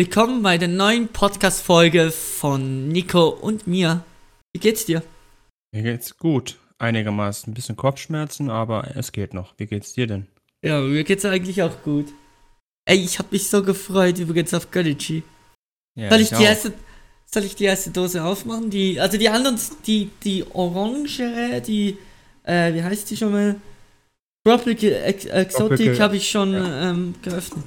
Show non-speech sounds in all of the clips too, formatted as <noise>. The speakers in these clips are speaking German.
Willkommen bei der neuen Podcast-Folge von Nico und mir. Wie geht's dir? Mir geht's gut. Einigermaßen. Ein bisschen Kopfschmerzen, aber es geht noch. Wie geht's dir denn? Ja, mir geht's eigentlich auch gut. Ey, ich hab mich so gefreut übrigens auf Gönnichi. Ja, soll, ich die auch. erste, soll ich die erste Dose aufmachen? Die, also die anderen, die, die orangere, die, äh, wie heißt die schon mal? Tropical Ex Exotic habe ich schon ja. ähm, geöffnet.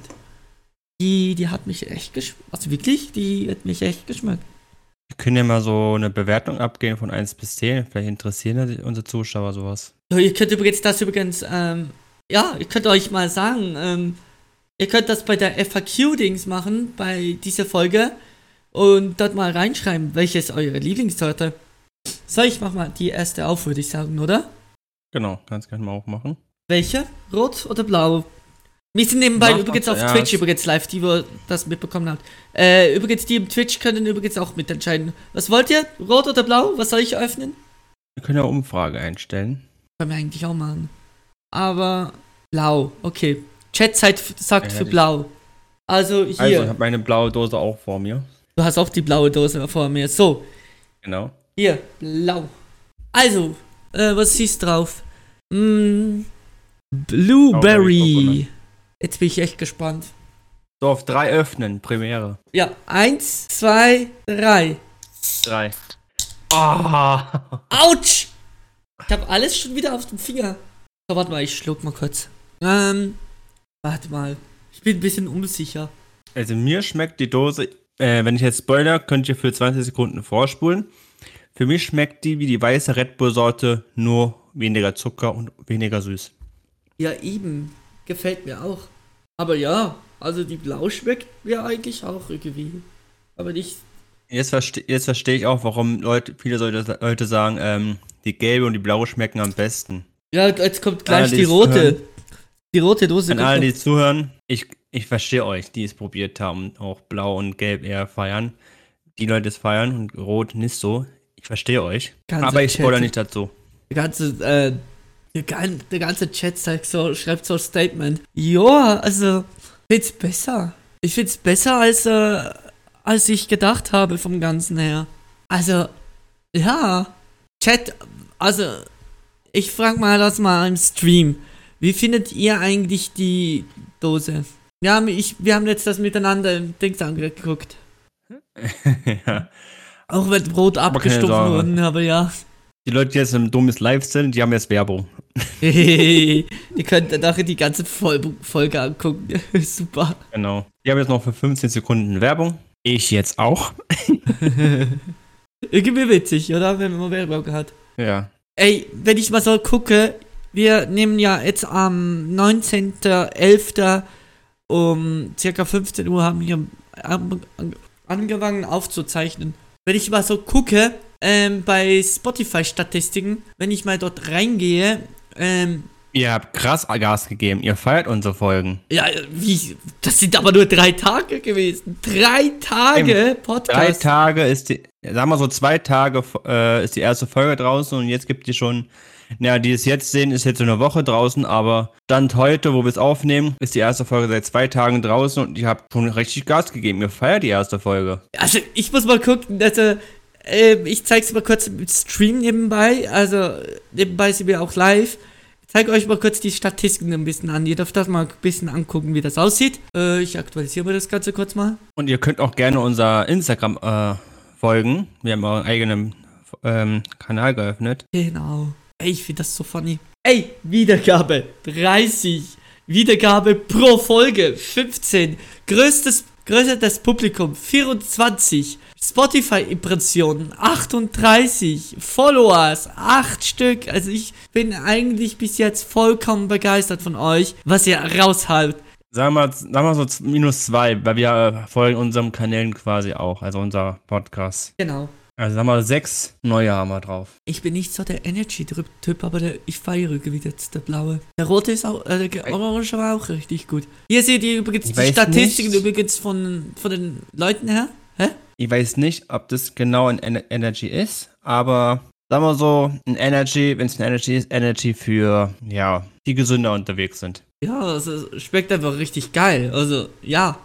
Die, die hat mich echt geschmeckt. Also wirklich, die hat mich echt geschmeckt. Wir können ja mal so eine Bewertung abgehen von 1 bis 10. Vielleicht interessieren unsere Zuschauer sowas. So, ihr könnt übrigens das übrigens, ähm, ja, ihr könnt euch mal sagen, ähm, ihr könnt das bei der FAQ-Dings machen, bei dieser Folge und dort mal reinschreiben, welches eure Lieblingssorte. So, ich mach mal die erste auf, würde ich sagen, oder? Genau, kannst gerne mal aufmachen. Welche? Rot oder blau? Wir sind nebenbei Mach übrigens auf zuerst. Twitch übrigens live, die wo das mitbekommen habt. Äh, übrigens, die im Twitch können übrigens auch mitentscheiden. Was wollt ihr? Rot oder blau? Was soll ich öffnen? Wir können ja Umfrage einstellen. Können wir eigentlich auch machen. Aber blau, okay. Chatzeit f- sagt Ja, für blau. Also hier, Also, ich habe meine blaue Dose auch vor mir. du hast auch die blaue Dose vor mir. So, Genau. hier, blau. Also, äh, was siehst drauf? Mm, Blueberry. Jetzt bin ich echt gespannt. So, auf 3 öffnen. Premiere. Ja, eins, zwei, drei. 3. Ah! Autsch! Ich habe alles schon wieder auf dem Finger. So, warte mal, ich schluck mal kurz. Ähm, warte mal. Ich bin ein bisschen unsicher. Also, mir schmeckt die Dose, äh, wenn ich jetzt spoiler, könnt ihr für 20 Sekunden vorspulen. Für mich schmeckt die wie die weiße Red Bull-Sorte, nur weniger Zucker und weniger süß. Ja, eben. Gefällt mir auch. Aber ja, also die Blau schmeckt mir eigentlich auch irgendwie. Aber nicht. Jetzt, verste jetzt verstehe ich auch, warum Leute, viele Leute, sagen, ähm, die gelbe und die blaue schmecken am besten. Ja, jetzt kommt gleich Ah, die rote. hören. Die rote Dose. An alle, die zuhören, ich, ich verstehe euch, die es probiert haben, auch blau und gelb eher feiern. Die Leute es feiern und rot nicht so. Ich verstehe euch. Ganze aber ich spoilere nicht dazu. Ganze, äh, der, gan der ganze Chat sagt so, schreibt so ein Statement. Ja, also, find's besser. Ich find's besser als, äh, als ich gedacht habe vom Ganzen her. Also, ja. Chat, also, ich frag mal das mal im Stream. Wie findet ihr eigentlich die Dose? Wir haben, ich, wir haben jetzt das miteinander im Dings angeguckt. <laughs> ja. Auch wenn Brot abgestuft wurden, aber ja. Die Leute, die jetzt im dummes Live sind, die haben jetzt Werbung. Ihr könnt danach die ganze Folge angucken. <laughs> Super. Genau. Die haben jetzt noch für 15 Sekunden Werbung. Ich jetzt auch. Irgendwie witzig, oder? Wenn man Werbung hat. Ja. Ey, wenn ich mal so gucke, wir nehmen ja jetzt am 19.11. um circa 15 Uhr haben wir an, an, angefangen aufzuzeichnen. Wenn ich mal so gucke, ähm, bei Spotify-Statistiken, wenn ich mal dort reingehe, ähm, Ihr habt krass Gas gegeben. Ihr feiert unsere Folgen. ja, wie, das sind aber nur drei Tage gewesen. Drei Tage Podcast. Drei Tage ist die, sagen wir so zwei Tage äh, ist die erste Folge draußen und jetzt gibt die schon, naja, die es jetzt sehen, ist jetzt so eine Woche draußen, aber Stand heute, wo wir es aufnehmen, ist die erste Folge seit zwei Tagen draußen und ich habe schon richtig Gas gegeben. Ihr feiert die erste Folge. Also, ich muss mal gucken, also, ähm, ich zeig's mal kurz im Stream nebenbei. Also, nebenbei sind wir auch live. Ich zeige euch mal kurz die Statistiken ein bisschen an. Ihr dürft das mal ein bisschen angucken, wie das aussieht. Äh, ich aktualisiere das Ganze kurz mal. Und ihr könnt auch gerne unser Instagram äh, folgen. Wir haben einen eigenen ähm, Kanal geöffnet. Genau. Ey, ich finde das so funny. Ey, Wiedergabe 30. Wiedergabe pro Folge 15. Größtes, größtes Publikum 24. Spotify-Impressionen 38. Followers 8 Stück. Also ich bin eigentlich bis jetzt vollkommen begeistert von euch, was ihr raushaut. Sagen wir, sagen wir so minus zwei, weil wir äh, folgen unserem Kanälen quasi auch, also unser Podcast. Genau. Also sagen wir sechs neue haben wir drauf. Ich bin nicht so der Energy-Typ, aber der, ich feiere jetzt der blaue. Der rote ist auch, äh, der orange war auch richtig gut. Hier seht ihr übrigens Ich die Statistiken nicht. übrigens von, von den Leuten her. Hä? Ich weiß nicht, ob das genau ein Ener Energy ist, aber sagen wir so, ein Energy, wenn es ein Energy ist, Energy für, ja, die gesünder unterwegs sind. Ja, es schmeckt einfach richtig geil. Also, ja,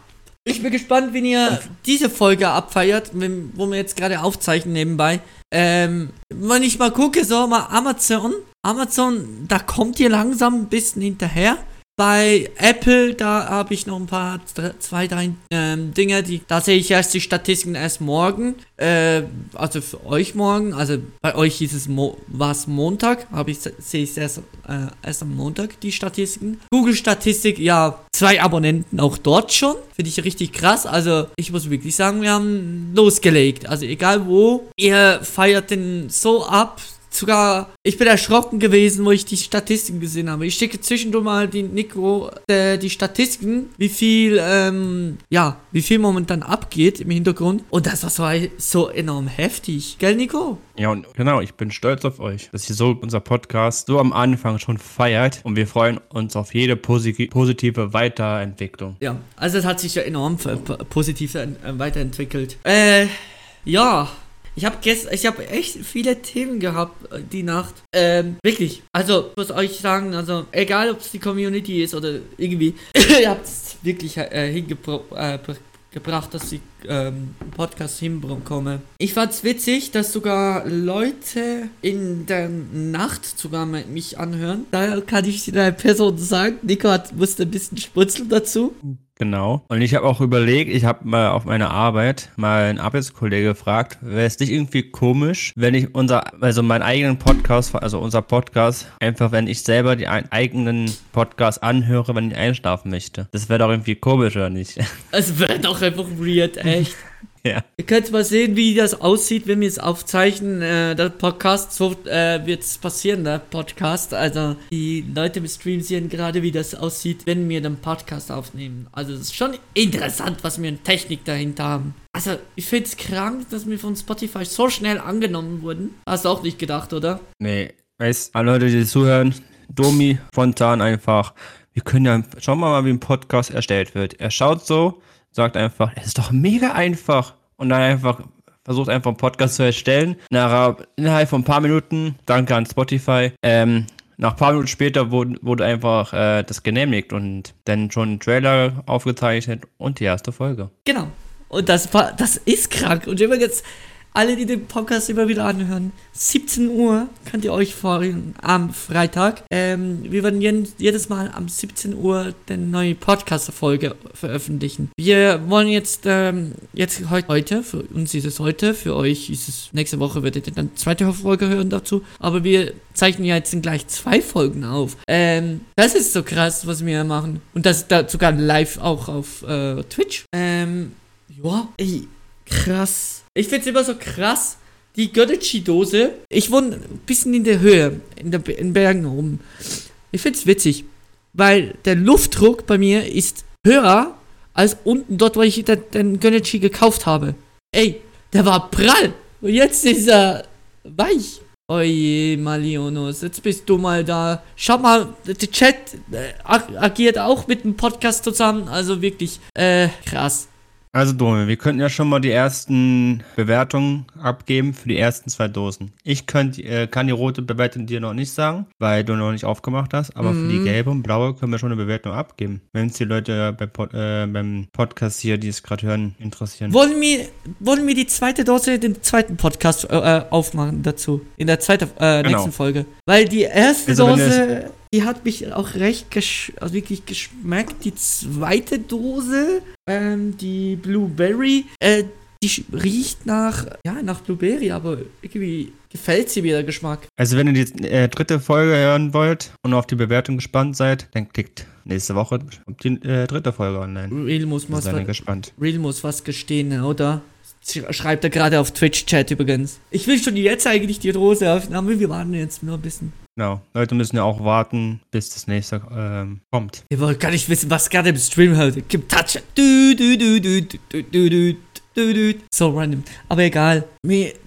Ich bin gespannt, wenn ihr diese Folge abfeiert, wenn, wo wir jetzt gerade aufzeichnen nebenbei. Ähm, wenn ich mal gucke, so mal Amazon. Amazon, da kommt ihr langsam ein bisschen hinterher. Bei Apple, da habe ich noch ein paar, zwei, drei ähm, Dinge, die, da sehe ich erst die Statistiken erst morgen. Äh, also für euch morgen, also bei euch hieß es, Mo war es Montag, habe ich, sehe ich erst, äh, erst am Montag die Statistiken. Google Statistik, ja, zwei Abonnenten auch dort schon. Finde ich richtig krass. Also ich muss wirklich sagen, wir haben losgelegt. Also egal wo, ihr feiert den so ab, sogar, ich bin erschrocken gewesen, wo ich die Statistiken gesehen habe. Ich schicke zwischendurch mal die Nico äh, die Statistiken, wie viel, ähm, ja, wie viel momentan abgeht im Hintergrund. Und das war so, enorm heftig. Gell, Nico? Ja, und genau, ich bin stolz auf euch, dass ihr so unser Podcast so am Anfang schon feiert und wir freuen uns auf jede posi positive Weiterentwicklung. Ja, also es hat sich ja enorm positiv äh, weiterentwickelt. Äh, ja, ich habe gestern, ich habe echt viele Themen gehabt äh, die Nacht. Ähm, wirklich. Also, ich muss euch sagen, also, egal ob es die Community ist oder irgendwie, <laughs> ihr habt es wirklich äh, hingebracht, äh, dass ich ähm, Podcast hinbekomme. Ich fand's witzig, dass sogar Leute in der Nacht sogar mich anhören. Da kann ich der Person sagen, Nico hat, musste ein bisschen sputzeln dazu. Genau. Und ich habe auch überlegt, ich habe mal auf meiner Arbeit mal einen Arbeitskollege gefragt, wäre es nicht irgendwie komisch, wenn ich unser, also meinen eigenen Podcast, also unser Podcast, einfach wenn ich selber die eigenen Podcast anhöre, wenn ich einschlafen möchte. Das wäre doch irgendwie komisch, oder nicht? Es wäre doch einfach weird, echt. <laughs> Ja. Ihr könnt mal sehen, wie das aussieht, wenn wir es aufzeichnen. Äh, der Podcast, so äh, wird es passieren, der Podcast. Also die Leute im Stream sehen gerade, wie das aussieht, wenn wir den Podcast aufnehmen. Also es ist schon interessant, was wir in Technik dahinter haben. Also ich finde es krank, dass wir von Spotify so schnell angenommen wurden. Hast du auch nicht gedacht, oder? Nee, weißt alle Leute, die zuhören, Domi, spontan einfach. Wir können ja, schauen wir mal, wie ein Podcast erstellt wird. Er schaut so, sagt einfach, es ist doch mega einfach. Und dann einfach versucht einfach einen Podcast zu erstellen. Nach, innerhalb von ein paar Minuten, danke an Spotify, ähm, nach ein paar Minuten später wurde, wurde einfach äh, das genehmigt und dann schon ein Trailer aufgezeichnet und die erste Folge. Genau. Und das war, das ist krank. Und übrigens, alle, die den Podcast immer wieder anhören, 17 Uhr könnt ihr euch freuen am Freitag. Ähm, wir werden jedes Mal am 17 Uhr eine neue Podcast-Folge veröffentlichen. Wir wollen jetzt, ähm, jetzt heute, für uns ist es heute, für euch ist es nächste Woche, werdet ihr dann zweite Folge hören dazu. Aber wir zeichnen ja jetzt gleich zwei Folgen auf. Ähm, das ist so krass, was wir machen. Und das da sogar live auch auf äh, Twitch. Ähm, ja, ey, krass ich finde es immer so krass, die Gödeci-Dose. Ich wohne ein bisschen in der Höhe, in, der, in Bergen oben. Ich finde es witzig, weil der Luftdruck bei mir ist höher als unten dort, wo ich den, den Gödeci gekauft habe. Ey, der war prall. Und jetzt ist er weich. Oje, Malionos, jetzt bist du mal da. Schau mal, der Chat äh, agiert auch mit dem Podcast zusammen. Also wirklich, äh, krass. Also Dome, wir könnten ja schon mal die ersten Bewertungen abgeben für die ersten zwei Dosen. Ich könnt, äh, kann die rote Bewertung dir noch nicht sagen, weil du noch nicht aufgemacht hast, aber mhm. für die mhm. gelbe und blaue können wir schon eine Bewertung abgeben, wenn es die Leute bei, äh, beim Podcast hier, die es gerade hören, interessieren. Wollen wir, wollen wir die zweite Dose, den zweiten Podcast äh, aufmachen dazu, in der zweiten, äh, genau. nächsten Folge? Weil die erste also, Dose die hat mich auch recht gesch also wirklich geschmeckt. Die zweite Dose, ähm, die Blueberry, äh, die riecht nach, ja, nach Blueberry, aber irgendwie gefällt sie mir der Geschmack. Also wenn ihr die äh, dritte Folge hören wollt und auf die Bewertung gespannt seid, dann klickt nächste Woche die äh, dritte Folge online. Real muss was, gespannt. Real muss was gestehen, oder? Schreibt er gerade auf Twitch-Chat übrigens. Ich will schon jetzt eigentlich die Rose aufnehmen, wir warten jetzt nur ein bisschen. Genau. Leute müssen ja auch warten, bis das nächste ähm, kommt. Ihr wollt gar nicht wissen, was gerade im Stream heute. Kim Touch. Du, du, du, du, du, du, du, So random. Aber egal.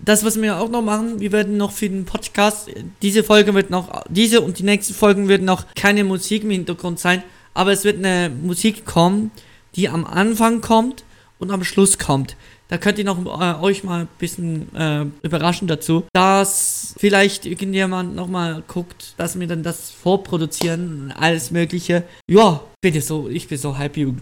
Das, was wir auch noch machen, wir werden noch für den Podcast, diese Folge wird noch, diese und die nächsten Folgen werden noch keine Musik im Hintergrund sein, aber es wird eine Musik kommen, die am Anfang kommt und am Schluss kommt. Da könnt ihr noch äh, euch mal ein bisschen äh, überraschen dazu, dass vielleicht irgendjemand nochmal guckt, dass wir dann das vorproduzieren, alles Mögliche. Ja, bitte so, ich bin so happy.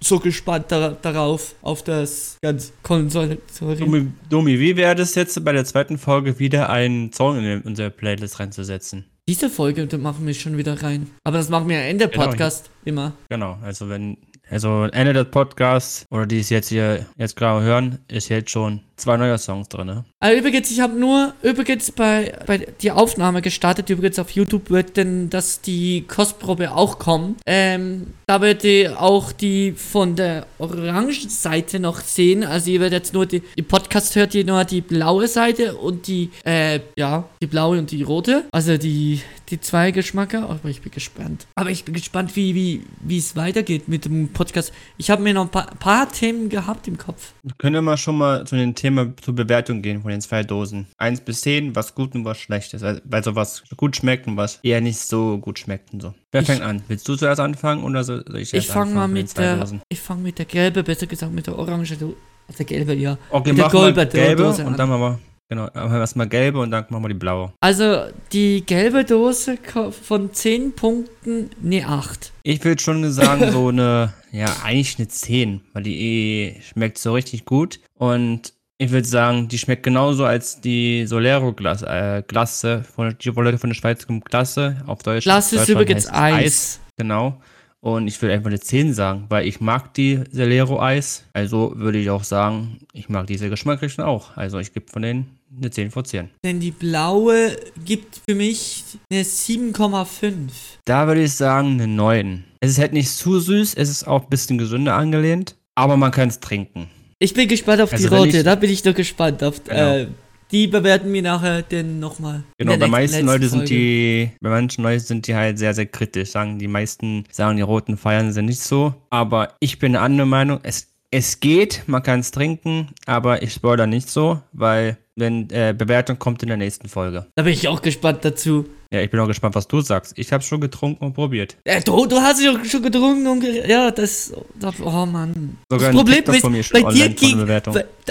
so gespannt da, darauf, auf das ganz Konsole. Domi, Domi, wie wäre das jetzt bei der zweiten Folge wieder einen Song in unsere Playlist reinzusetzen? Diese Folge da machen wir schon wieder rein. Aber das machen wir Ende genau, Podcast immer. Genau, also wenn, also Ende des Podcasts oder die es jetzt hier jetzt gerade hören, ist jetzt schon zwei neue Songs drin. Ne? Also übrigens, ich habe nur übrigens bei, bei die Aufnahme gestartet. Übrigens auf YouTube wird denn, dass die Kostprobe auch kommen. Ähm, da werdet ihr auch die von der orangen Seite noch sehen. Also ihr werdet jetzt nur die, im Podcast hört ihr nur die blaue Seite und die, äh, ja, die blaue und die rote. Also die, die zwei Geschmacker. Aber ich bin gespannt. Aber ich bin gespannt, wie, wie, wie es weitergeht mit dem Podcast. Ich habe mir noch ein paar, paar Themen gehabt im Kopf. Können wir mal schon mal zu den Themen Thema zur Bewertung gehen von den zwei Dosen. Eins bis zehn, was gut und was schlecht ist. Also, weil sowas gut schmeckt und was eher nicht so gut schmeckt und so. Wer ich, fängt an? Willst du zuerst anfangen oder soll ich Ich fange mal mit der, Dosen? ich fange mit der gelbe, besser gesagt mit der orange, also der gelbe, ja. Okay, mit machen wir gelbe Dose und dann machen wir Genau, erstmal gelbe und dann machen wir die blaue. Also die gelbe Dose von 10 Punkten, ne 8. Ich würde schon sagen, so eine, ja, eigentlich eine 10, weil die schmeckt so richtig gut. Und ich würde sagen, die schmeckt genauso als die Solero-Glasse äh, Glasse von, die Leute von der Schweiz kommen Glasse auf Deutsch. Glasse ist übrigens Eis. Eis. Genau. Und ich würde einfach eine 10 sagen, weil ich mag die Solero-Eis. Also würde ich auch sagen, ich mag diese Geschmacksrichtung auch. Also ich gebe von denen eine 10 vor 10. Denn die blaue gibt für mich eine 7,5. Da würde ich sagen eine 9. Es ist halt nicht zu süß, es ist auch ein bisschen gesünder angelehnt, aber man kann es trinken. Ich bin gespannt auf also die rote, da bin ich doch gespannt. Auf, genau. äh, die bewerten wir nachher denn nochmal. Genau, bei meisten Leute sind die, bei manchen Leuten sind die halt sehr, sehr kritisch. Sagen die meisten, sagen die roten feiern sie nicht so. Aber ich bin eine andere Meinung. Es, es geht, man kann es trinken, aber ich spoilere nicht so, weil wenn äh, Bewertung kommt in der nächsten Folge. Da bin ich auch gespannt dazu. Ja, ich bin auch gespannt, was du sagst. Ich habe schon getrunken und probiert. Äh, du, du hast ja schon getrunken und ja, das, das oh Mann. Sogar das Problem ist, bei dir ging,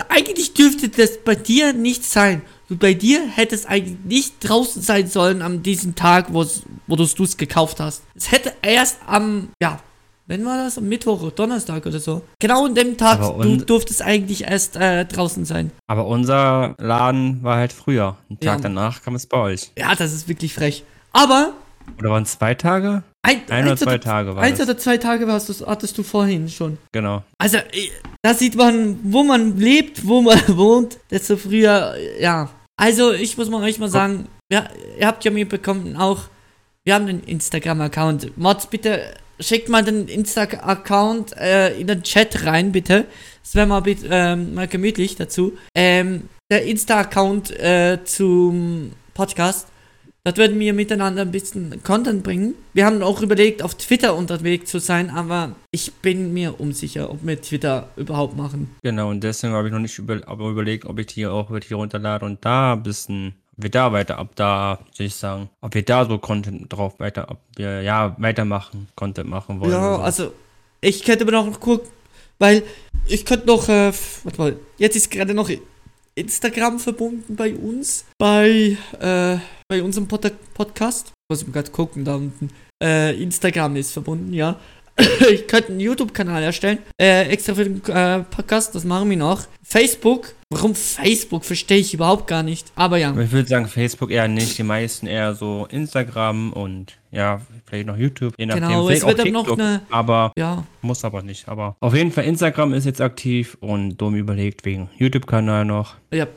eigentlich dürfte das bei dir nicht sein. Bei dir hätte es eigentlich nicht draußen sein sollen an diesem Tag, wo du es gekauft hast. Es hätte erst am, ja, wenn war das? Am Mittwoch oder Donnerstag oder so. Genau an dem Tag du durftest eigentlich erst äh, draußen sein. Aber unser Laden war halt früher. Einen Tag ja. danach kam es bei euch. Ja, das ist wirklich frech. Aber. Oder waren es zwei Tage? Ein, ein oder zwei Tage war Eins das. oder zwei Tage hast du, hattest du vorhin schon. Genau. Also, äh, da sieht man, wo man lebt, wo man <laughs> wohnt, desto früher, ja. Also, ich muss mal euch mal sagen, ja, ihr habt ja mir bekommen auch, wir haben einen Instagram-Account. Mods, bitte schickt mal den Insta-Account äh, in den Chat rein, bitte. Das wäre mal, ähm, mal gemütlich dazu. Ähm, der Insta-Account äh, zum Podcast. Dort würden wir miteinander ein bisschen Content bringen. Wir haben auch überlegt, auf Twitter unterwegs zu sein, aber ich bin mir unsicher, ob wir Twitter überhaupt machen. Genau, und deswegen habe ich noch nicht über, überlegt, ob ich die auch wirklich runterlade und da ein bisschen wir da weiter, ab da, soll ich sagen, ob wir da so Content drauf weiter, ob wir ja weitermachen, Content machen wollen. Ja, so. also ich könnte aber noch gucken, weil ich könnte noch, äh, warte mal, jetzt ist gerade noch Instagram verbunden bei uns, bei, äh, bei unserem Pod Podcast. Muss ich gerade gucken, da unten. Äh, Instagram ist verbunden, ja. <coughs> ich könnte einen YouTube-Kanal erstellen, äh, extra für den äh, Podcast, das machen wir noch. Facebook, warum Facebook, verstehe ich überhaupt gar nicht, aber ja. Ich würde sagen Facebook eher nicht, die meisten eher so Instagram und ja, vielleicht noch YouTube, je nachdem. Genau, es wird dann noch eine, aber ja. muss aber nicht, aber auf jeden Fall Instagram ist jetzt aktiv und dumm überlegt wegen YouTube-Kanal noch. Ja,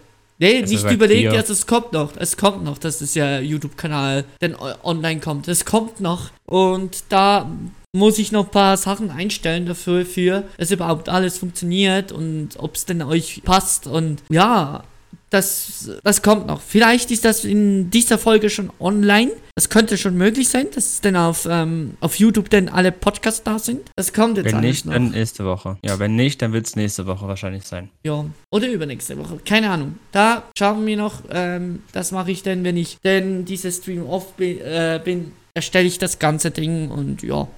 Nee, also nicht überlegt, jetzt, es kommt noch. Es kommt noch, dass es ja YouTube-Kanal denn online kommt. Es kommt noch. Und da muss ich noch ein paar Sachen einstellen dafür, für dass überhaupt alles funktioniert und ob es denn euch passt. Und ja, das, das kommt noch. Vielleicht ist das in dieser Folge schon online. Das könnte schon möglich sein, dass denn auf, ähm, auf YouTube denn alle Podcasts da sind. Das kommt jetzt Wenn nicht, noch. dann nächste Woche. Ja, wenn nicht, dann wird es nächste Woche wahrscheinlich sein. Ja, oder übernächste Woche. Keine Ahnung. Da schauen wir noch. Ähm, das mache ich denn, wenn ich denn dieses Stream off bin, äh, bin erstelle ich das ganze Ding und ja.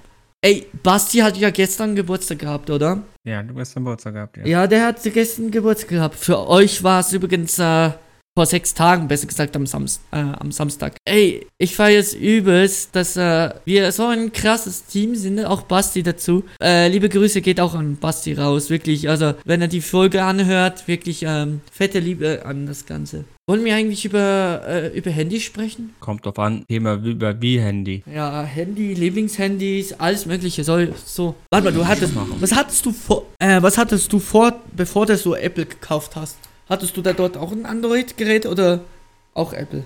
Ey, Basti hat ja gestern Geburtstag gehabt, oder? Ja, du hast gestern Geburtstag gehabt, ja. Ja, der hat gestern Geburtstag gehabt. Für euch war es übrigens, äh, vor sechs Tagen, besser gesagt am, Samst, äh, am Samstag. Ey, ich feiere es übelst, dass äh, wir so ein krasses Team sind, auch Basti dazu. Äh, liebe Grüße geht auch an Basti raus, wirklich. Also, wenn er die Folge anhört, wirklich ähm, fette Liebe an das Ganze. Wollen wir eigentlich über, äh, über Handy sprechen? Kommt drauf an, Thema über wie Handy. Ja, Handy, Lieblingshandys, alles mögliche soll so. Warte mal, du hattest. Was hattest du vor, äh, was hattest du vor, bevor du so Apple gekauft hast? Hattest du da dort auch ein Android-Gerät oder auch Apple?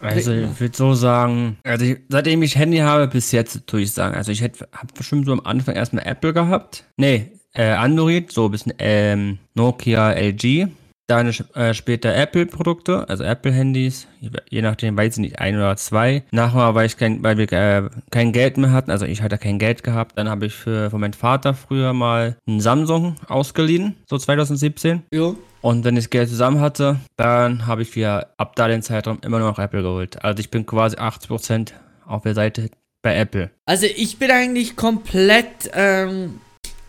Also ich würde so sagen, also ich, seitdem ich Handy habe, bis jetzt tue ich sagen. Also ich hätte habe bestimmt so am Anfang erstmal Apple gehabt. Nee, äh, Android, so ein bisschen ähm, Nokia, LG. Dann äh, später Apple-Produkte, also Apple-Handys, je nachdem, weiß ich nicht, ein oder zwei. Nachher, weil ich kein, weil wir äh, kein Geld mehr hatten, also ich hatte kein Geld gehabt, dann habe ich für von meinem Vater früher mal einen Samsung ausgeliehen, so 2017. Ja. Und wenn ich das Geld zusammen hatte, dann habe ich mir ab da den Zeitraum immer noch Apple geholt. Also ich bin quasi 80% auf der Seite bei Apple. Also ich bin eigentlich komplett, ähm,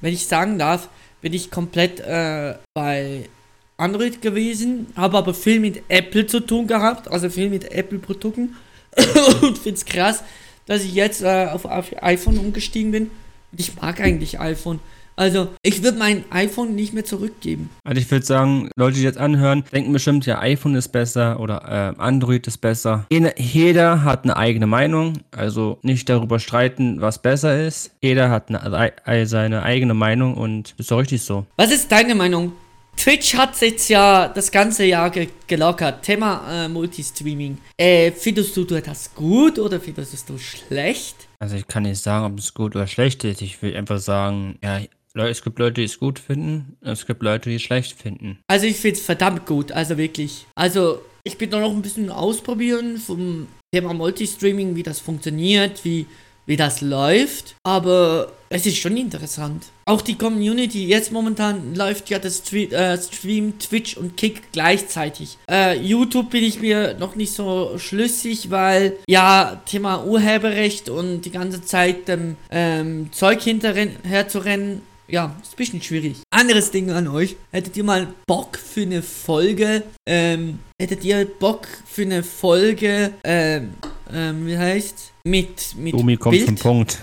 wenn ich sagen darf, bin ich komplett äh, bei Android gewesen, habe aber viel mit Apple zu tun gehabt, also viel mit Apple-Produkten. <coughs> und finde es krass, dass ich jetzt äh, auf, auf iPhone umgestiegen bin. Und ich mag eigentlich iPhone. Also, ich würde mein iPhone nicht mehr zurückgeben. Also ich würde sagen, Leute, die jetzt anhören, denken bestimmt, ja, iPhone ist besser oder äh, Android ist besser. Jeder hat eine eigene Meinung, also nicht darüber streiten, was besser ist. Jeder hat eine, seine eigene Meinung und ist doch richtig so. Was ist deine Meinung? Twitch hat jetzt ja das ganze Jahr ge gelockert. Thema äh, Multistreaming. Äh, findest du das gut oder findest du schlecht? Also ich kann nicht sagen, ob es gut oder schlecht ist. Ich will einfach sagen, ja, es gibt Leute, die es gut finden, es gibt Leute, die es schlecht finden. Also ich finde es verdammt gut, also wirklich. Also ich bin da noch ein bisschen ausprobieren vom Thema Multistreaming, wie das funktioniert, wie wie das läuft, aber es ist schon interessant. Auch die Community, jetzt momentan läuft ja das Stream, äh, Stream Twitch und Kick gleichzeitig. Äh, YouTube bin ich mir noch nicht so schlüssig, weil ja, Thema Urheberrecht und die ganze Zeit ähm, ähm, Zeug hinterher zu rennen, ja, ist ein bisschen schwierig. Anderes Ding an euch. Hättet ihr mal Bock für eine Folge, ähm, hättet ihr Bock für eine Folge, ähm, ähm, wie heißt mit, mit Domi kommt Bild? zum Punkt.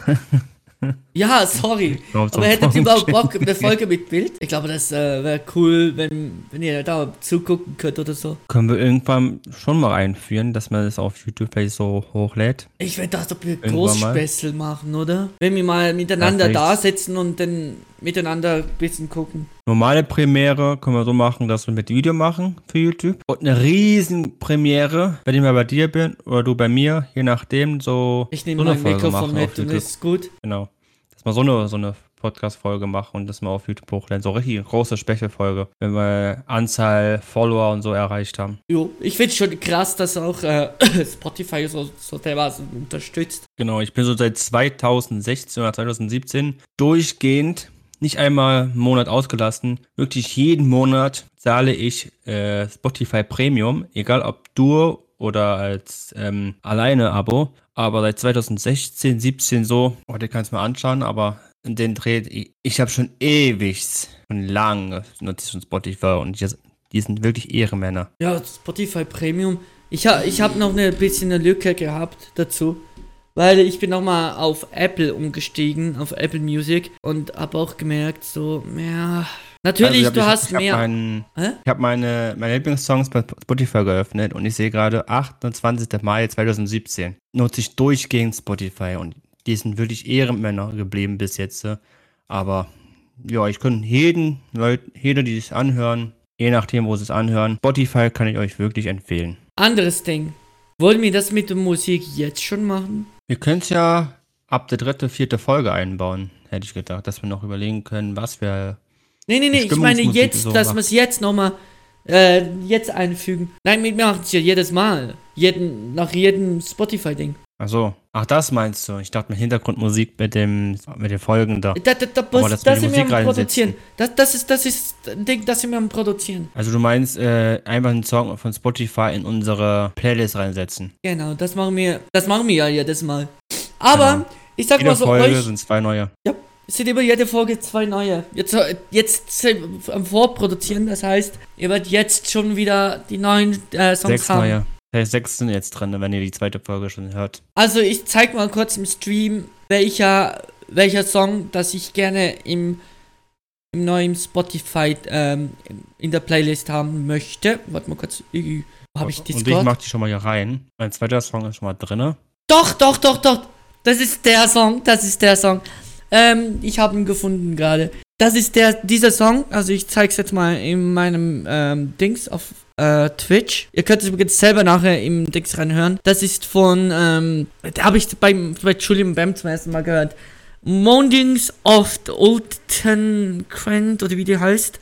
<laughs> Ja, sorry. Aber hättet ihr überhaupt Bock eine Folge mit Bild? Ich glaube, das äh, wäre cool, wenn, wenn ihr da zugucken könnt oder so. Können wir irgendwann schon mal einführen, dass man das auf YouTube vielleicht so hochlädt? Ich werde das doch wir Großspessel machen, oder? Wenn wir mal miteinander ja, da sitzen und dann miteinander ein bisschen gucken. Normale Premiere können wir so machen, dass wir mit Video machen für YouTube. Und eine riesen Premiere, wenn ich mal bei dir bin oder du bei mir, je nachdem, so. Ich nehme mein Mikrofon mit und ist gut. Genau dass wir so eine, so eine Podcast-Folge machen und das mal auf YouTube hochladen. So richtig große Special-Folge, wenn wir Anzahl Follower und so erreicht haben. Jo, ich finde schon krass, dass auch äh, <coughs> Spotify so, so dermaßen unterstützt. Genau, ich bin so seit 2016 oder 2017 durchgehend nicht einmal einen Monat ausgelassen. Wirklich jeden Monat zahle ich äh, Spotify Premium, egal ob du oder als ähm, alleine Abo. Aber seit 2016, 17 so, oh, den kannst du mal anschauen, aber in den Dreh, ich, ich habe schon ewig, schon lange ich schon Spotify und die, die sind wirklich Ehrenmänner. Ja, Spotify Premium. Ich, ha, ich habe noch eine bisschen eine Lücke gehabt dazu. Weil ich bin nochmal auf Apple umgestiegen, auf Apple Music und habe auch gemerkt, so, ja, Natürlich, also, du ich, hast ich mehr. Mein, ich habe meine, meine Lieblingssongs bei Spotify geöffnet und ich sehe gerade 28. Mai 2017. Nutze ich durchgehend Spotify und die sind wirklich Ehrenmänner geblieben bis jetzt. Aber ja, ich könnte jeden Leute, jeder, die es anhören, je nachdem, wo sie es anhören, Spotify kann ich euch wirklich empfehlen. Anderes Ding. Wollen wir das mit der Musik jetzt schon machen? Wir können es ja ab der dritte, vierte Folge einbauen, hätte ich gedacht, dass wir noch überlegen können, was wir Nee, nee, nee, ich meine jetzt, so dass wir es jetzt nochmal äh, jetzt einfügen. Nein, wir machen es ja jedes Mal. Jeden, nach jedem Spotify-Ding. Ach so. Ach, das meinst du? Ich dachte mit Hintergrundmusik mit dem mit den Folgen da. Da, da, da, das, das, das sind wir am Produzieren. Das, das ist das ist ein Ding, das sind wir am Produzieren. Also du meinst äh, einfach einen Song von Spotify in unsere Playlist reinsetzen. Genau, das machen wir. Das machen wir ja jedes Mal. Aber genau. ich sag Jede mal so Folge euch. sind zwei neue. Ja. Es sind immer jede Folge zwei neue. Jetzt, jetzt sind wir am Vorproduzieren, das heißt, ihr werdet jetzt schon wieder die neuen äh, Songs Sechs haben. neue. Das heißt, sechs sind jetzt drin, wenn ihr die zweite Folge schon hört. Also ich zeig mal kurz im Stream, welcher, welcher Song, das ich gerne im, im neuen Spotify ähm, in der Playlist haben möchte. Warte mal kurz. Äh, Wo habe ich Und ich Discord? mach die schon mal hier rein. Mein zweiter Song ist schon mal drinne. Doch, doch, doch, doch. Das ist der Song. Das ist der Song. Ähm, ich habe ihn gefunden gerade. Das ist der, dieser Song. Also ich zeig's jetzt mal in meinem ähm, Dings auf äh, Twitch. Ihr könnt es übrigens selber nachher im Dings reinhören. Das ist von, ähm, da habe ich beim, bei Julian Bam zum ersten Mal gehört. Moundings of the Olden Quent oder wie die heißt.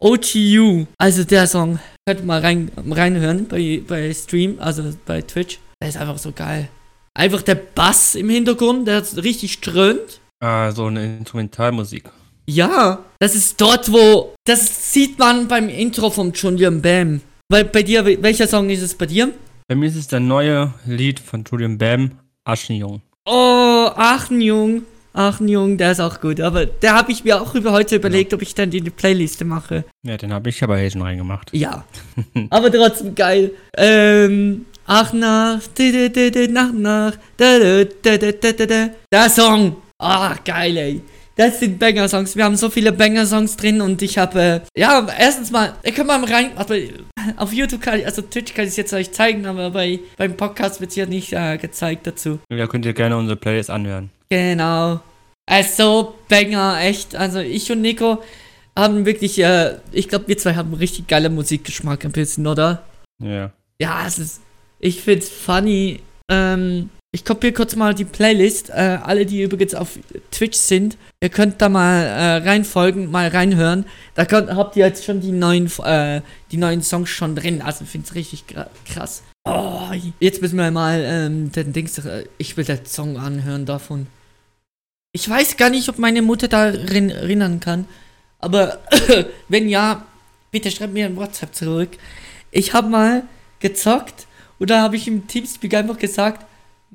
OTU. Also der Song. Könnt ihr mal rein, reinhören bei, bei Stream, also bei Twitch. Der ist einfach so geil. Einfach der Bass im Hintergrund, der richtig strömt. Ah, so eine Instrumentalmusik. Ja, das ist dort, wo. Das sieht man beim Intro vom Julian Bam. Weil bei dir, welcher Song ist es bei dir? Bei mir ist es der neue Lied von Julian Bam, Aschenjung. Oh, Achenjung. Achenjung, der ist auch gut. Aber der habe ich mir auch über heute überlegt, ob ich dann in die Playliste mache. Ja, den habe ich aber hier schon reingemacht. Ja. <laughs> aber trotzdem geil. Ähm. Ach nach, nach, nach. Der Song. Ah, geil, ey. Das sind Banger-Songs. Wir haben so viele Banger-Songs drin und ich habe, äh, ja, erstens mal, ihr könnt mal rein, also auf YouTube kann ich, also Twitch kann ich es jetzt euch zeigen, aber bei, beim Podcast wird es ja nicht äh, gezeigt dazu. Da könnt ihr gerne unsere Playlist anhören. Genau. Also, Banger, echt. Also, ich und Nico haben wirklich, äh, ich glaube, wir zwei haben richtig geile Musikgeschmack ein bisschen, oder? Ja. Ja, es ist. Ich find's funny. Ähm, ich kopiere kurz mal die Playlist. Äh, alle, die übrigens auf Twitch sind, ihr könnt da mal äh, reinfolgen, mal reinhören. Da könnt, habt ihr jetzt schon die neuen, äh, die neuen Songs schon drin. Also ich find's richtig krass. Oh, jetzt müssen wir mal ähm, den Dings. Äh, ich will den Song anhören davon. Ich weiß gar nicht, ob meine Mutter darin erinnern kann. Aber <coughs> wenn ja, bitte schreibt mir ein WhatsApp zurück. Ich habe mal gezockt und da habe ich im Teamspeak einfach gesagt,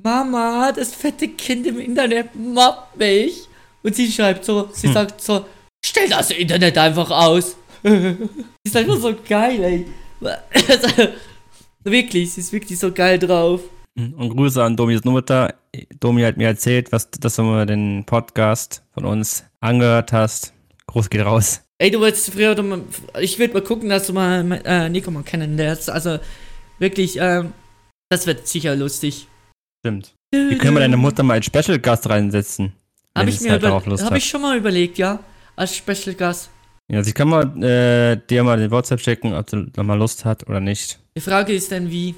Mama, das fette Kind im Internet mobbt mich. Und sie schreibt so, sie Hm. sagt so, stell das Internet einfach aus. <laughs> sie ist einfach so geil, ey. Also, wirklich, sie ist wirklich so geil drauf. Und Grüße an Domis Mutter. Domi hat mir erzählt, was, dass du mal den Podcast von uns angehört hast. Gruß geht raus. Ey, du wolltest früher oder mal, ich würde mal gucken, dass du mal äh, Nico mal kennenlernst. Also wirklich, ähm, das wird sicher lustig. Stimmt. Wie können wir deine Mutter mal als Special Gast reinsetzen? Habe ich mir halt über, darauf Lust hab hat. ich schon mal überlegt, ja, als Special Gast. Ja, also ich kann mal äh, dir mal den WhatsApp schicken, ob du noch mal Lust hat oder nicht. Die Frage ist dann wie.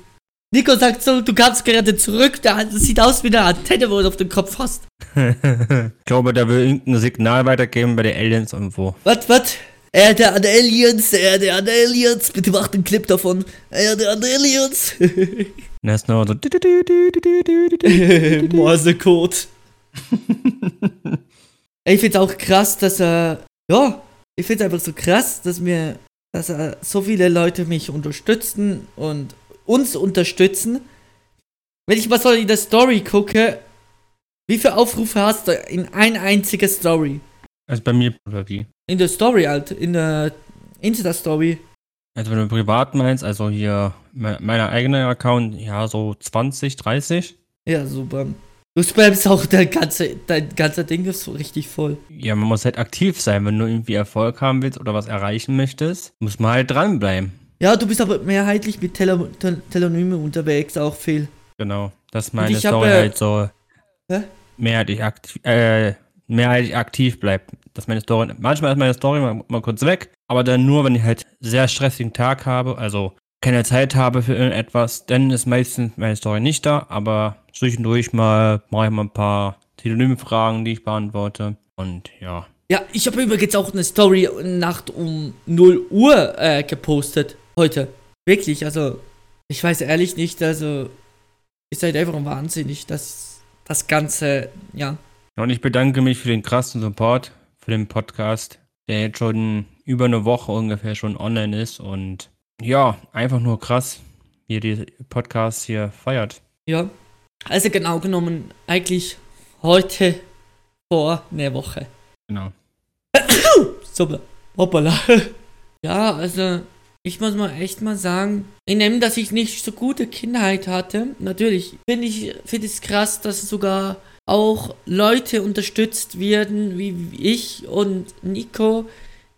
Nico sagt so, du kannst gerade zurück, da- das sieht aus wie eine Antenne, wo du auf den Kopf hast. <laughs> ich glaube, der will irgendein Signal weitergeben bei den Aliens irgendwo. Was, was? Erde an Aliens, Erde an Aliens, bitte macht einen Clip davon. Erde an Aliens. Und er ist nur so. Morsecode. ich find's auch krass, dass er. Ja, ich find's einfach so krass, dass mir. Dass er so viele Leute mich unterstützen und uns unterstützen. Wenn ich mal so in der Story gucke, wie viele Aufrufe hast du in ein einziger Story? Also bei mir oder wie? In der Story halt, in der Insta-Story. Also wenn du privat meinst, also hier me meiner eigene Account, ja, so 20, 30. Ja, super. Du spammst auch dein ganze, dein ganzer Ding ist so richtig voll. Ja, man muss halt aktiv sein, wenn du irgendwie Erfolg haben willst oder was erreichen möchtest, muss man halt dranbleiben. Ja, du bist aber mehrheitlich mit Tele Tel Telonyme unterwegs, auch viel. Genau. Dass meine ich hab, Story äh, halt so Hä? mehrheitlich aktiv, äh, mehrheitlich aktiv bleibt. Dass meine Story, manchmal ist meine Story mal, mal kurz weg, aber dann nur, wenn ich halt sehr stressigen Tag habe, also keine Zeit habe für irgendetwas, dann ist meistens meine Story nicht da, aber zwischendurch mal mache ich mal ein paar Synonyme-Fragen, die ich beantworte. Und ja. Ja, ich habe übrigens auch eine Story Nacht um 0 Uhr äh, gepostet. Heute. Wirklich, also, ich weiß ehrlich nicht, also, ist halt einfach wahnsinnig, dass das Ganze, ja. Und ich bedanke mich für den krassen Support für den Podcast, der jetzt schon über eine Woche ungefähr schon online ist. Und ja, einfach nur krass, wie ihr die Podcasts hier feiert. Ja. Also genau genommen, eigentlich heute vor einer Woche. Genau. <coughs> Super. Hoppala. <laughs> Ja, also, ich muss mal echt mal sagen, in dem, dass ich nicht so gute Kindheit hatte, natürlich finde ich finde es krass, dass sogar auch Leute unterstützt werden, wie ich und Nico,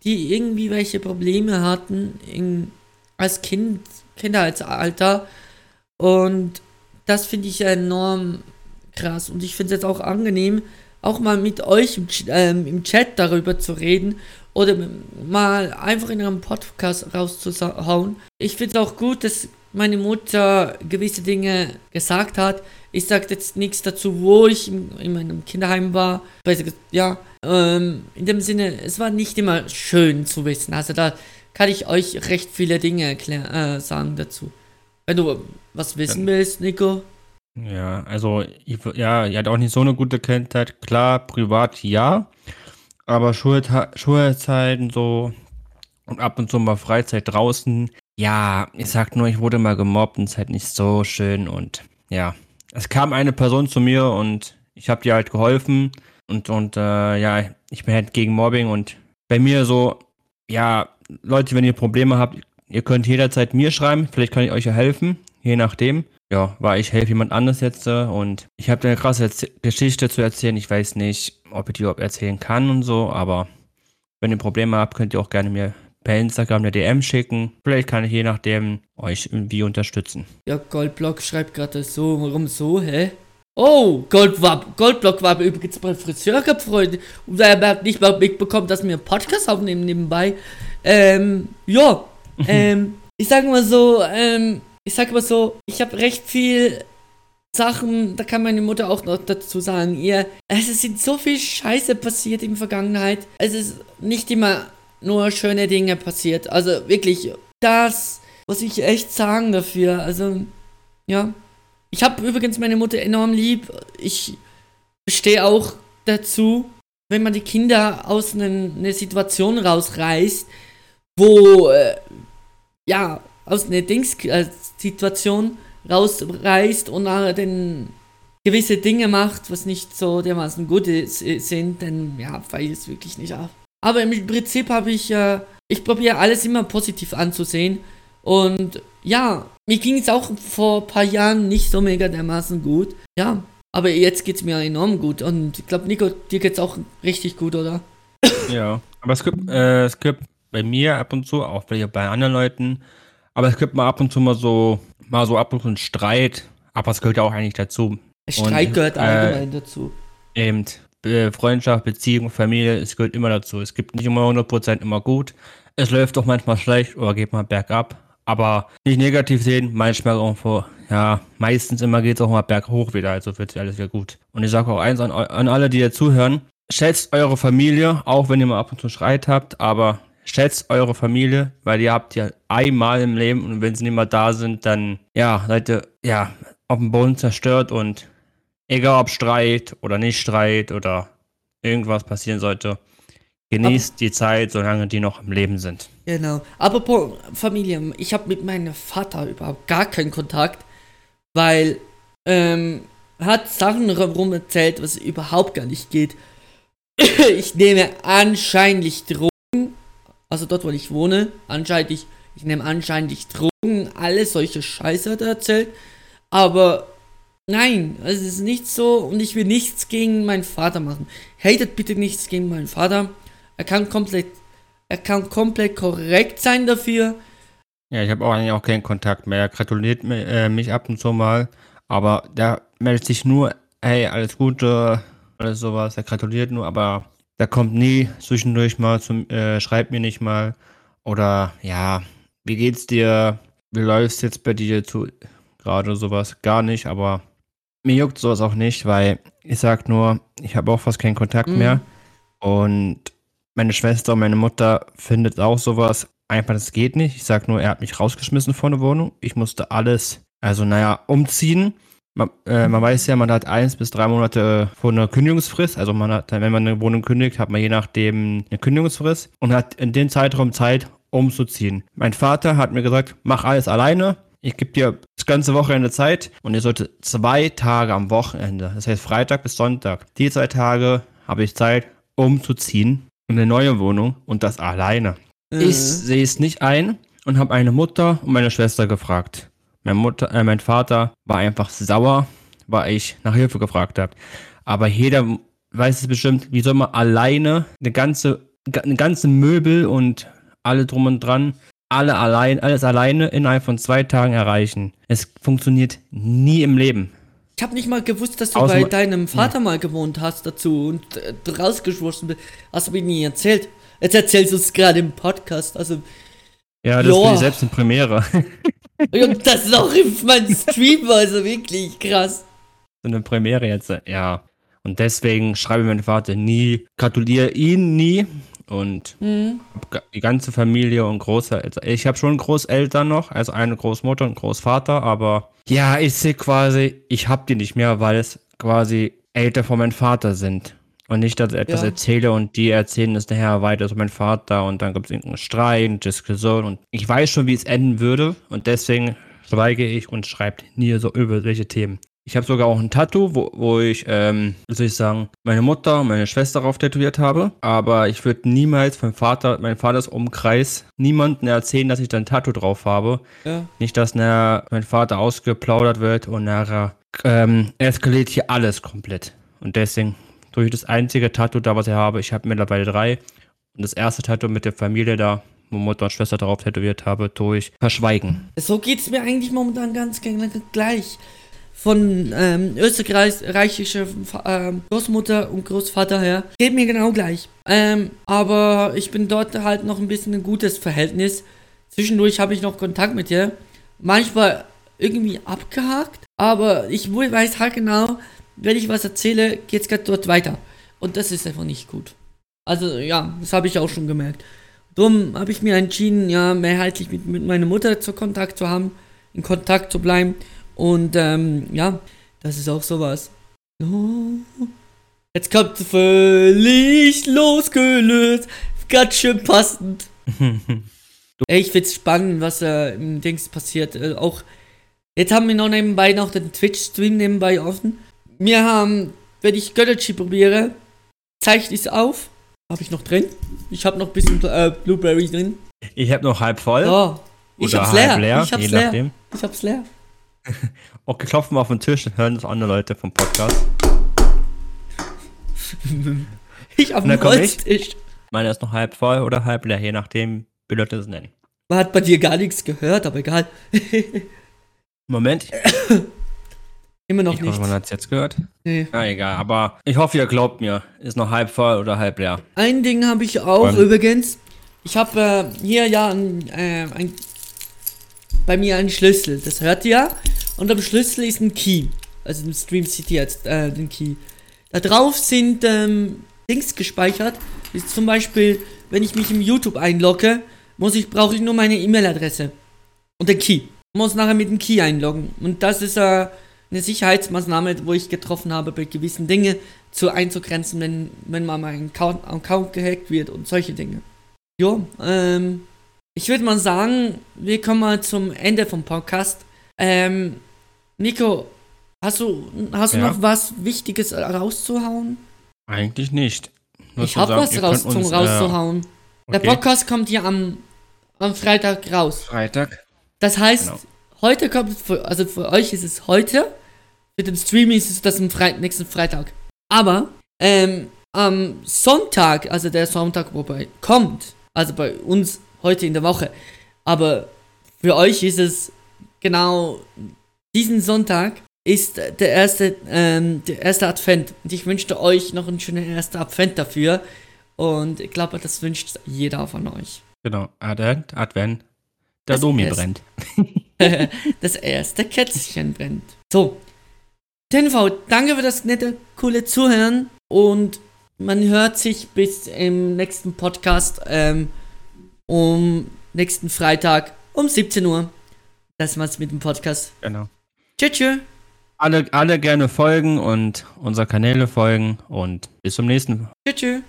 die irgendwie welche Probleme hatten in, als Kind, Kindheitsalter. Und das finde ich enorm krass. Und ich finde es jetzt auch angenehm, auch mal mit euch im, ähm, im Chat darüber zu reden oder mal einfach in einem Podcast rauszuhauen. Ich finde es auch gut, dass meine Mutter gewisse Dinge gesagt hat. Ich sage jetzt nichts dazu, wo ich in, in meinem Kinderheim war. Ja, ähm, in dem Sinne, es war nicht immer schön zu wissen. Also da kann ich euch recht viele Dinge erklären, äh, sagen dazu. Wenn du was wissen willst, Nico. Ja, also, ich, ja, ihr hat auch nicht so eine gute Kindheit. Klar, privat ja. Aber Schulzeiten so und ab und zu mal Freizeit draußen. Ja, ich sag nur, ich wurde mal gemobbt und es ist halt nicht so schön. Und ja, es kam eine Person zu mir und ich habe dir halt geholfen. Und, und äh, ja, ich bin halt gegen Mobbing und bei mir so, ja, Leute, wenn ihr Probleme habt, ihr könnt jederzeit mir schreiben. Vielleicht kann ich euch ja helfen, je nachdem ja, war ich helfe jemand anders jetzt äh, und ich habe eine krasse Geschichte zu erzählen. Ich weiß nicht, ob ich die überhaupt erzählen kann und so, aber wenn ihr Probleme habt, könnt ihr auch gerne mir per Instagram eine DM schicken. Vielleicht kann ich je nachdem euch irgendwie unterstützen. Ja, Goldblock schreibt gerade so, warum so, hä? Oh, Goldwab, Goldblock war übrigens bei Friseur Freunde. Und er hat nicht mal mitbekommen, dass wir einen Podcast aufnehmen nebenbei. Ähm, ja, <laughs> ähm, ich sag mal so, ähm, ich sag mal so, ich habe recht viel Sachen, da kann meine Mutter auch noch dazu sagen, ihr, es sind so viel Scheiße passiert in der Vergangenheit. Es ist nicht immer nur schöne Dinge passiert. Also wirklich, das, was ich echt sagen dafür. Also, ja. Ich habe übrigens meine Mutter enorm lieb. Ich stehe auch dazu, wenn man die Kinder aus einer Situation rausreißt, wo, äh, ja, aus einer Dings-Situation rausreißt und dann gewisse Dinge macht, was nicht so dermaßen gut sind, dann ja, feiere ich es wirklich nicht ab. Aber im Prinzip habe ich, äh, ich probiere alles immer positiv anzusehen. Und ja, mir ging es auch vor ein paar Jahren nicht so mega dermaßen gut. Ja, aber jetzt geht es mir enorm gut. Und ich glaube, Nico, dir geht es auch richtig gut, oder? <laughs> Ja, aber es gibt, äh, es gibt bei mir ab und zu, auch bei anderen Leuten, aber es gibt mal ab und zu mal so, mal so ab und zu einen Streit. Aber es gehört ja auch eigentlich dazu. Streit und, gehört allgemein äh, dazu. Eben, Freundschaft, Beziehung, Familie, es gehört immer dazu. Es gibt nicht immer 100% immer gut. Es läuft auch manchmal schlecht oder geht mal bergab. Aber nicht negativ sehen, manchmal irgendwo, ja, meistens immer geht es auch mal berghoch wieder, also wird alles wieder gut. Und ich sage auch eins an, an alle, die hier zuhören, schätzt eure Familie, auch wenn ihr mal ab und zu Streit habt, aber schätzt eure Familie, weil ihr habt ja einmal im Leben und wenn sie nicht mehr da sind, dann ja, seid ihr ja auf dem Boden zerstört und egal ob Streit oder nicht Streit oder irgendwas passieren sollte, genießt Aber, die Zeit, solange die noch im Leben sind. Genau. Apropos Familie, ich habe mit meinem Vater überhaupt gar keinen Kontakt, weil ähm, hat Sachen rum erzählt, was überhaupt gar nicht geht. <coughs> ich nehme anscheinend Drogen also dort, wo ich wohne, anscheinend ich, ich nehme anscheinend Drogen, alles solche Scheiße hat er erzählt. Aber nein, es ist nicht so und ich will nichts gegen meinen Vater machen. Hatet bitte nichts gegen meinen Vater. Er kann komplett, er kann komplett korrekt sein dafür. Ja, ich habe auch eigentlich auch keinen Kontakt mehr. Er gratuliert äh, mich ab und zu mal, aber der meldet sich nur, hey, alles Gute, alles sowas. Er gratuliert nur, aber da kommt nie zwischendurch mal zum, äh, schreibt mir nicht mal. Oder ja, wie geht's dir? Wie läuft's jetzt bei dir zu gerade sowas? Gar nicht, aber mir juckt sowas auch nicht, weil ich sag nur, ich habe auch fast keinen Kontakt mhm. mehr. Und meine Schwester und meine Mutter findet auch sowas einfach, das geht nicht. Ich sag nur, er hat mich rausgeschmissen vor der Wohnung. Ich musste alles, also naja, umziehen. Man, äh, man, weiß ja, man hat eins bis drei Monate vor einer Kündigungsfrist. Also man hat, wenn man eine Wohnung kündigt, hat man je nachdem eine Kündigungsfrist und hat in dem Zeitraum Zeit, umzuziehen. Mein Vater hat mir gesagt, mach alles alleine. Ich gebe dir das ganze Wochenende Zeit und ihr sollte zwei Tage am Wochenende, das heißt Freitag bis Sonntag, die zwei Tage habe ich Zeit, umzuziehen in eine neue Wohnung und das alleine. Äh, Ich sehe es nicht ein und habe meine Mutter und meine Schwester gefragt. Meine Mutter, äh, mein Vater war einfach sauer, weil ich nach Hilfe gefragt habe. Aber jeder weiß es bestimmt, wie soll man alleine eine ganze, ga- eine ganze Möbel und alle drum und dran, alle allein, alles alleine innerhalb von zwei Tagen erreichen. Es funktioniert nie im Leben. Ich habe nicht mal gewusst, dass du Außer bei deinem Vater mal gewohnt hast dazu und äh, rausgeschlossen bist. Hast du mir nie erzählt. Jetzt erzählst du es gerade im Podcast. Also, Ja, das ich selbst in Premiere. <laughs> und das ist auch in meinem Stream, also wirklich krass. so eine Premiere jetzt, äh, ja. Und deswegen schreibe ich meinem Vater nie, gratuliere ihn nie und Mhm. die ganze Familie und Großeltern. Ich habe schon Großeltern noch, also eine Großmutter und Großvater, aber ja, ich sehe quasi, ich habe die nicht mehr, weil es quasi Eltern von meinem Vater sind. Und nicht, dass ich etwas Ja. erzähle und die erzählen es nachher weiter zu meinem Vater und dann gibt es irgendeinen Streit, Diskussion und ich weiß schon, wie es enden würde und deswegen schweige ich und schreibe nie so über solche Themen. Ich habe sogar auch ein Tattoo, wo, wo ich, ähm, wie soll ich sagen, meine Mutter und meine Schwester darauf tätowiert habe. Aber ich würde niemals meinem Vater, mein Vaters Umkreis, niemandem erzählen, dass ich da ein Tattoo drauf habe. Ja. Nicht, dass nachher mein Vater ausgeplaudert wird und nachher ähm, eskaliert hier alles komplett. Und deswegen durch das einzige Tattoo da, was ich habe, ich habe mittlerweile drei. Und das erste Tattoo mit der Familie da, wo Mutter und Schwester darauf tätowiert habe, durch Verschweigen. So geht's mir eigentlich momentan ganz gleich. Von ähm, österreichischer ähm, Großmutter und Großvater her. Geht mir genau gleich. Ähm, aber ich bin dort halt noch ein bisschen ein gutes Verhältnis. Zwischendurch habe ich noch Kontakt mit ihr. Manchmal irgendwie abgehakt. Aber ich weiß halt genau, wenn ich was erzähle, geht's gerade dort weiter. Und das ist einfach nicht gut. Also ja, das habe ich auch schon gemerkt. Drum habe ich mir entschieden, ja, mehrheitlich mit, mit meiner Mutter zu Kontakt zu haben, in Kontakt zu bleiben. Und ähm, ja, das ist auch sowas. Oh. Jetzt kommt völlig losgelöst. Ganz schön passend. <laughs> Ey, ich find's spannend, was äh, im Dings passiert. Äh, auch jetzt haben wir noch nebenbei noch den Twitch-Stream nebenbei offen. Wir haben, wenn ich Götterchi probiere, zeichne ich's auf. Habe ich noch drin. Ich habe noch ein bisschen äh, Blueberry drin. Ich habe noch halb voll. Oh, ich oder hab's halb leer. leer, Ich hab's leer. Ich hab's leer. Okay, klopfen wir auf den Tisch, dann hören das andere Leute vom Podcast. Ich komm ich. Holztisch. Meiner ist noch halb voll oder halb leer, je nachdem, wie Leute es nennen. Man hat bei dir gar nichts gehört, aber egal. Moment, Immer noch ich nicht. hoffe, man hat es jetzt gehört. Nee. Na egal, aber ich hoffe, ihr glaubt mir, ist noch halb voll oder halb leer. Ein Ding habe ich auch Und? übrigens. Ich habe äh, hier ja ein, äh, ein, bei mir einen Schlüssel. Das hört ihr. Und am Schlüssel ist ein Key. Also im Stream seht ihr jetzt äh, den Key. Da drauf sind ähm, Dings gespeichert. Ist zum Beispiel, wenn ich mich im YouTube einlogge, muss ich brauche ich nur meine E-Mail-Adresse und den Key. Muss nachher mit dem Key einloggen. Und das ist äh, eine Sicherheitsmaßnahme, wo ich getroffen habe, bei gewissen Dingen zu einzugrenzen, wenn, wenn mal mein Account, Account gehackt wird und solche Dinge. Jo, ähm, ich würde mal sagen, wir kommen mal zum Ende vom Podcast. Ähm, Nico, hast du, hast du Ja. noch was Wichtiges rauszuhauen? Eigentlich nicht. Nur ich habe was raus zum uns, äh, rauszuhauen. Der okay. Podcast kommt hier am, am Freitag raus. Freitag. Das heißt, Genau. heute kommt es für, also für euch ist es heute, mit dem Streaming ist es das am Freit nächsten Freitag. Aber ähm, am Sonntag, also der Sonntag, wobei kommt, also bei uns heute in der Woche, aber für euch ist es genau diesen Sonntag ist der erste, ähm, der erste Advent. Und ich wünschte euch noch einen schönen ersten Advent dafür. Und ich glaube, das wünscht jeder von euch. Genau, Advent, Advent. Der Das Domi brennt. <laughs> das erste Kätzchen brennt. So. TNV, danke für das nette, coole Zuhören und man hört sich bis im nächsten Podcast ähm, um nächsten Freitag um 17 Uhr. Das war's mit dem Podcast. Genau. Tschüss, tschüss. Alle, alle gerne folgen und unsere Kanäle folgen und bis zum nächsten Tschüss, tschüss.